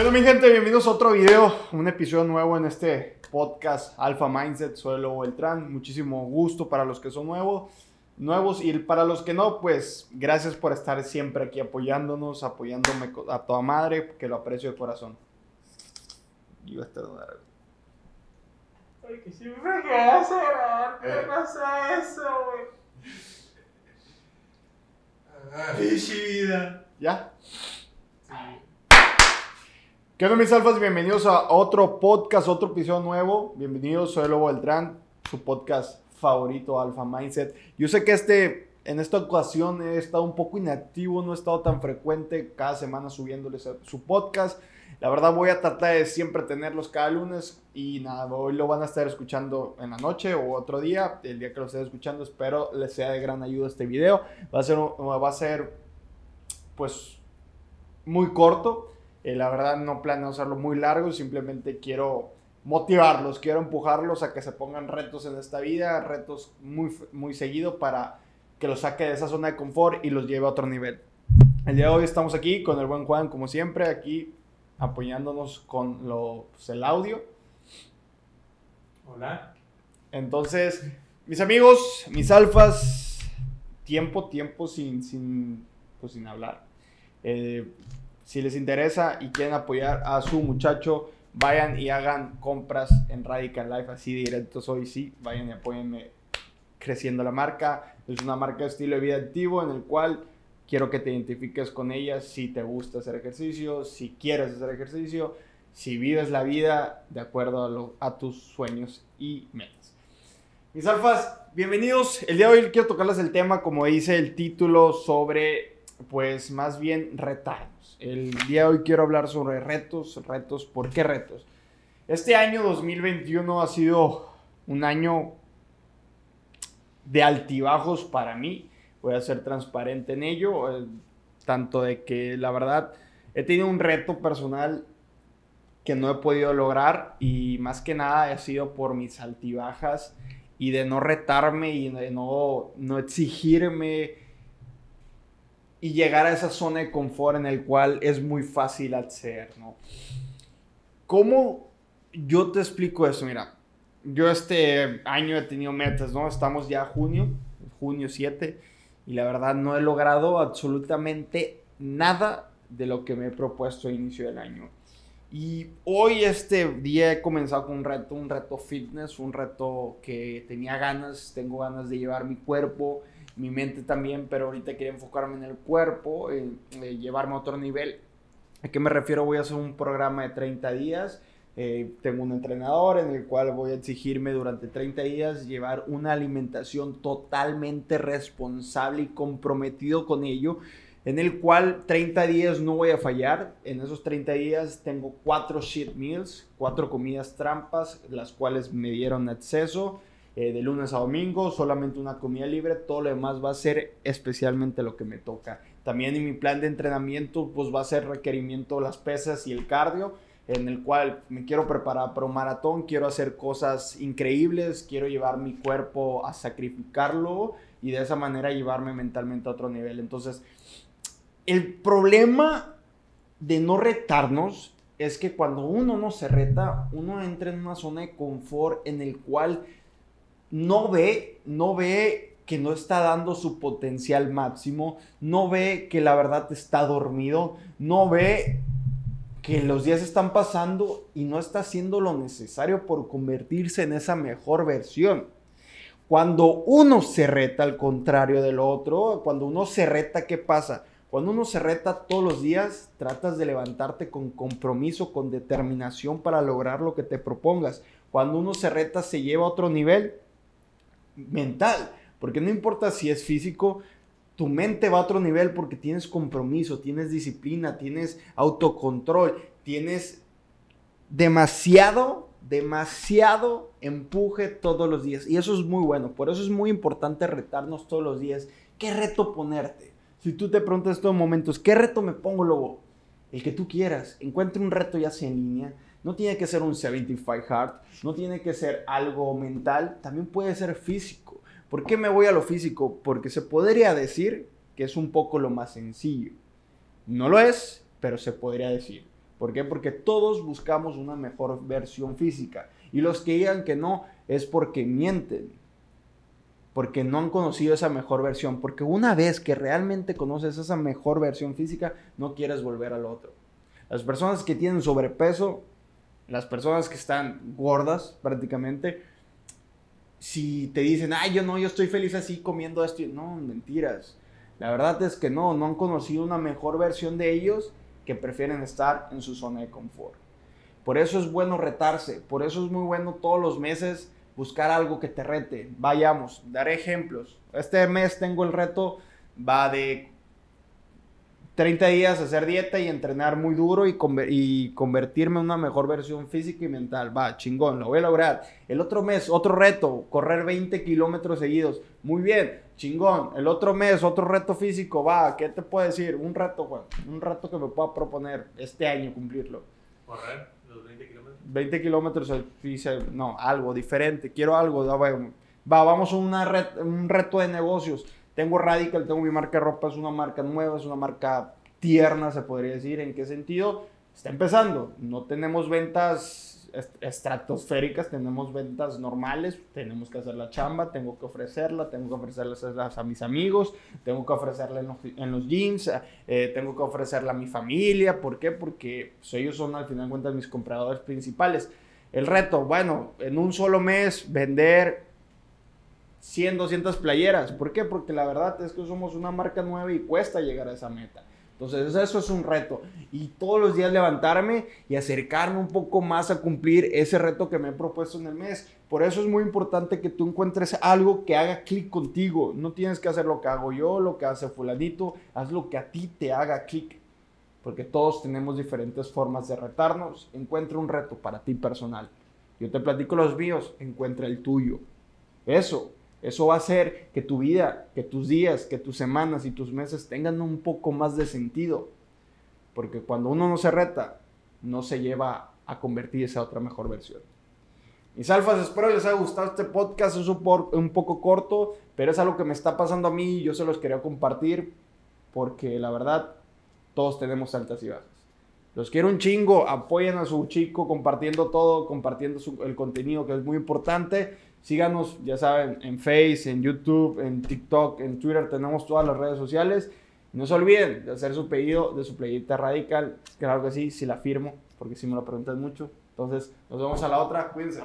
¿Qué onda mi gente? Bienvenidos a otro video, un episodio nuevo en este podcast Alpha Mindset. Soy Lobo Beltrán, muchísimo gusto para los que son nuevos, nuevos y para los que no, pues gracias por estar siempre aquí apoyándonos, apoyándome a toda madre, que lo aprecio de corazón. Iba a estar Ay, que siempre me quedas llorar, ¿qué pasa eso, güey? Pinche vida. ¿Ya? ¿Qué onda mis alfas? Bienvenidos a otro podcast, otro episodio nuevo. Bienvenidos, soy Lobo Beltrán, su podcast favorito, Alpha Mindset. Yo sé que este, en esta ocasión he estado un poco inactivo, no he estado tan frecuente cada semana subiéndoles su podcast. La verdad voy a tratar de siempre tenerlos cada lunes y nada, hoy lo van a estar escuchando en la noche o otro día, el día que lo estén escuchando, espero les sea de gran ayuda este video. Va a ser, va a ser pues muy corto eh, la verdad no planeo hacerlo muy largo, simplemente quiero motivarlos, quiero empujarlos a que se pongan retos en esta vida, retos muy, muy seguido para que los saque de esa zona de confort y los lleve a otro nivel. El día de hoy estamos aquí con el buen Juan, como siempre, aquí apoyándonos con lo, pues, el audio. Hola. Entonces, mis amigos, mis alfas, tiempo, tiempo sin, sin, pues, sin hablar. Eh, si les interesa y quieren apoyar a su muchacho, vayan y hagan compras en Radical Life, así directos hoy sí, vayan y apóyenme creciendo la marca. Es una marca de estilo de vida activo en el cual quiero que te identifiques con ella si te gusta hacer ejercicio, si quieres hacer ejercicio, si vives la vida de acuerdo a, a tus sueños y metas. Mis alfas, bienvenidos. El día de hoy quiero tocarles el tema, como dice el título, sobre, pues más bien retar el día de hoy quiero hablar sobre retos, retos, ¿por qué retos? Este año 2021 ha sido un año de altibajos para mí, voy a ser transparente en ello, eh, tanto de que la verdad he tenido un reto personal que no he podido lograr y más que nada ha sido por mis altibajas y de no retarme y de no, no exigirme y llegar a esa zona de confort en el cual es muy fácil acceder, ¿no? ¿Cómo yo te explico eso? Mira, yo este año he tenido metas, ¿no? Estamos ya junio, junio 7, y la verdad no he logrado absolutamente nada de lo que me he propuesto a inicio del año. Y hoy este día he comenzado con un reto, un reto fitness, un reto que tenía ganas, tengo ganas de llevar mi cuerpo, mi mente también, pero ahorita quiero enfocarme en el cuerpo, en, llevarme a otro nivel. ¿A qué me refiero? Voy a hacer un programa de 30 días. Eh, tengo un entrenador en el cual voy a exigirme durante 30 días llevar una alimentación totalmente responsable y comprometido con ello, en el cual 30 días no voy a fallar. En esos 30 días tengo cuatro shit meals, cuatro comidas trampas, las cuales me dieron acceso eh, de lunes a domingo, solamente una comida libre, todo lo demás va a ser especialmente lo que me toca. También en mi plan de entrenamiento, pues va a ser requerimiento las pesas y el cardio, en el cual me quiero preparar para un maratón, quiero hacer cosas increíbles, quiero llevar mi cuerpo a sacrificarlo y de esa manera llevarme mentalmente a otro nivel. Entonces, el problema de no retarnos es que cuando uno no se reta, uno entra en una zona de confort en el cual no ve, no ve que no está dando su potencial máximo, no ve que la verdad está dormido, no ve que los días están pasando y no está haciendo lo necesario por convertirse en esa mejor versión. Cuando uno se reta al contrario del otro, cuando uno se reta, ¿qué pasa? Cuando uno se reta todos los días, tratas de levantarte con compromiso, con determinación para lograr lo que te propongas. Cuando uno se reta, se lleva a otro nivel mental, porque no importa si es físico, tu mente va a otro nivel porque tienes compromiso, tienes disciplina, tienes autocontrol, tienes demasiado, demasiado empuje todos los días. Y eso es muy bueno, por eso es muy importante retarnos todos los días. ¿Qué reto ponerte? Si tú te preguntas estos momentos, ¿qué reto me pongo, luego El que tú quieras. Encuentre un reto ya sea en línea, no tiene que ser un 75 hard, no tiene que ser algo mental, también puede ser físico. ¿Por qué me voy a lo físico? Porque se podría decir que es un poco lo más sencillo. No lo es, pero se podría decir. ¿Por qué? Porque todos buscamos una mejor versión física. Y los que digan que no es porque mienten. Porque no han conocido esa mejor versión. Porque una vez que realmente conoces esa mejor versión física, no quieres volver al otro. Las personas que tienen sobrepeso, las personas que están gordas prácticamente, si te dicen, ay, yo no, yo estoy feliz así comiendo esto, no, mentiras. La verdad es que no, no han conocido una mejor versión de ellos que prefieren estar en su zona de confort. Por eso es bueno retarse, por eso es muy bueno todos los meses buscar algo que te rete. Vayamos, daré ejemplos. Este mes tengo el reto, va de 30 días hacer dieta y entrenar muy duro y, y, convertirme en una mejor versión física y mental. Va, chingón, lo voy a lograr. El otro mes, otro reto, correr 20 kilómetros seguidos. Muy bien, chingón. El otro mes, otro reto físico. Va, ¿qué te puedo decir? Un reto, Juan. Un reto que me pueda proponer este año cumplirlo. Correr los 20 kilómetros. 20 kilómetros, no, algo diferente. Quiero algo. Va, vamos a una un reto de negocios tengo Radical, tengo mi marca de ropa, es una marca nueva, es una marca tierna, se podría decir. ¿En qué sentido? Está empezando. No tenemos ventas estratosféricas, tenemos ventas normales, tenemos que hacer la chamba, tengo que ofrecerla, tengo que ofrecerlas a, mis amigos, tengo que ofrecerla en los, jeans, eh, tengo que ofrecerla a mi familia. ¿Por qué? Porque pues, ellos son al final de cuentas mis compradores principales. El reto, bueno, en un solo mes vender 100, 200 playeras. ¿Por qué? Porque la verdad es que somos una marca nueva y cuesta llegar a esa meta. Entonces eso es un reto. Y todos los días levantarme y acercarme un poco más a cumplir ese reto que me he propuesto en el mes. Por eso es muy importante que tú encuentres algo que haga clic contigo. No tienes que hacer lo que hago yo, lo que hace fulanito. Haz lo que a ti te haga clic. Porque todos tenemos diferentes formas de retarnos. Encuentra un reto para ti personal. Yo te platico los míos, encuentra el tuyo. Eso, eso va a hacer que tu vida, que tus días, que tus semanas y tus meses tengan un poco más de sentido. Porque cuando uno no se reta, no se lleva a convertirse a otra mejor versión. Mis alfas, espero les haya gustado este podcast. Es un, poco corto, pero es algo que me está pasando a mí y yo se los quería compartir porque la verdad, todos tenemos altas y bajas. Los quiero un chingo, apoyen a su chico compartiendo todo, compartiendo el contenido que es muy importante. Síganos, ya saben, en Face, en YouTube, en TikTok, en Twitter, tenemos todas las redes sociales. No se olviden de hacer su pedido de su playita radical. Claro que sí, si la firmo, porque si me lo preguntan mucho. Entonces, nos vemos a la otra. Cuídense.